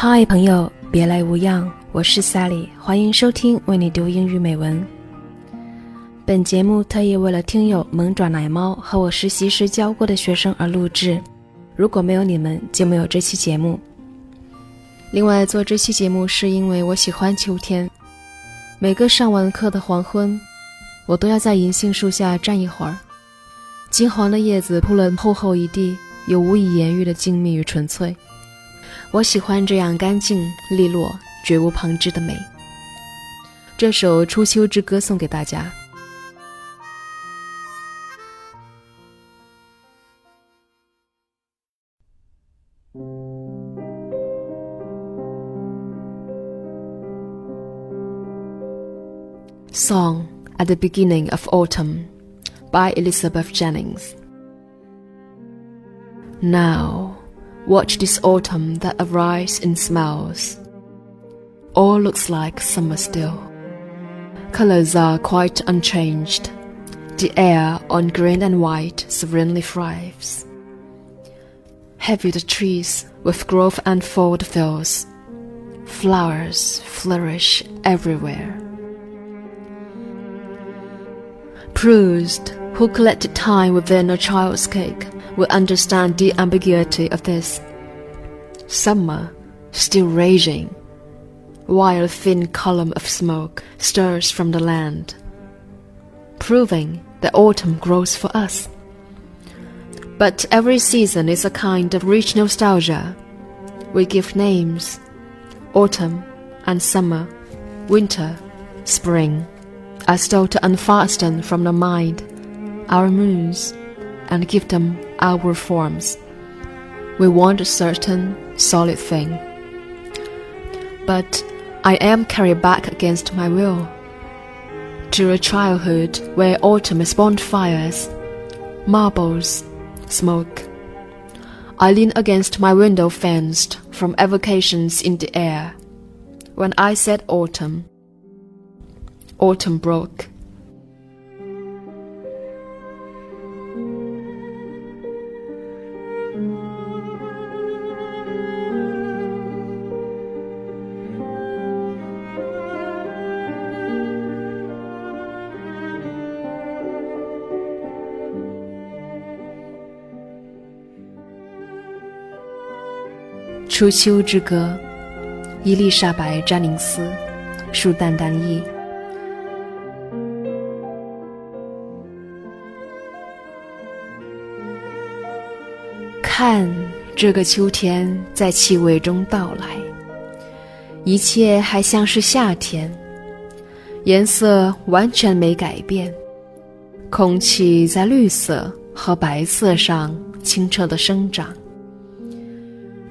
嗨，朋友，别来无恙，我是 Sally，欢迎收听为你读英语美文。本节目特意为了听友萌爪奶猫和我实习时教过的学生而录制，如果没有你们，就没有这期节目。另外，做这期节目是因为我喜欢秋天，每个上完课的黄昏，我都要在银杏树下站一会儿。金黄的叶子铺了厚厚一地，有无以言喻的静谧与纯粹。我喜欢这样干净利落、绝无旁枝的美。这首《初秋之歌》送给大家。Song at the Beginning of Autumn by Elizabeth Jennings. Now, watch this autumn that arise in smells. All looks like summer still. Colors are quite unchanged. The air on green and white serenely thrives. Heavy the trees with growth and fold fills. Flowers flourish everywhere. Proust, who collected time within a child's cake, will understand the ambiguity of this. Summer, still raging, while a thin column of smoke stirs from the land, proving that autumn grows for us. But every season is a kind of rich nostalgia. We give names autumn and summer, winter, spring as though to unfasten from the mind our moons and give them our forms. We want a certain solid thing. But I am carried back against my will to a childhood where autumn is bonfires, marbles, smoke. I lean against my window fenced from evocations in the air. When I said autumn, autumn broke. 初秋之歌，伊丽莎白·詹宁斯，树淡淡译。看，这个秋天在气味中到来，一切还像是夏天，颜色完全没改变，空气在绿色和白色上清澈的生长，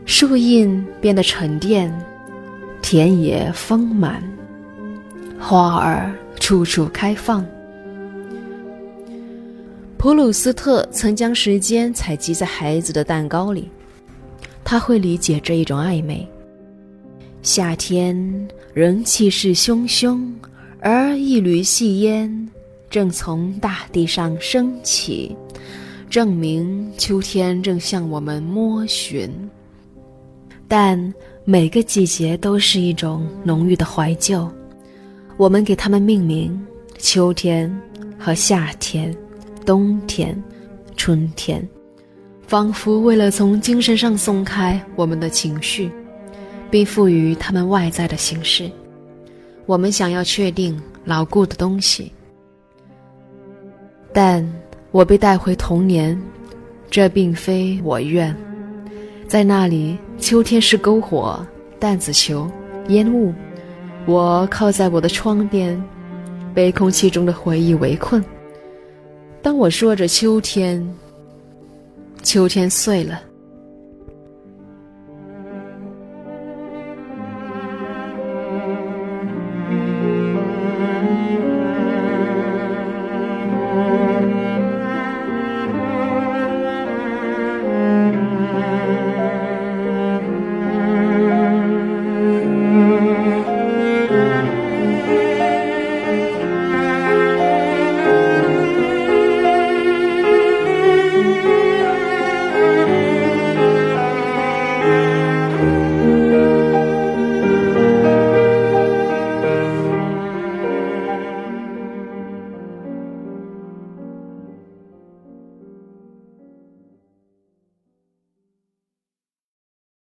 树荫变得沉淀，田野丰满，花儿处处开放。普鲁斯特曾将时间采集在孩子的蛋糕里，他会理解这一种暧昧。夏天仍气势汹汹，而一缕细烟正从大地上升起，证明秋天正向我们摸寻。但每个季节都是一种浓郁的怀旧，我们给它们命名：秋天和夏天。冬天，春天，仿佛为了从精神上松开我们的情绪，并赋予它们外在的形式。我们想要确定牢固的东西，但我被带回童年，这并非我愿。在那里，秋天是篝火、弹子球、烟雾。我靠在我的窗边，被空气中的回忆围困。当我说着秋天，秋天碎了，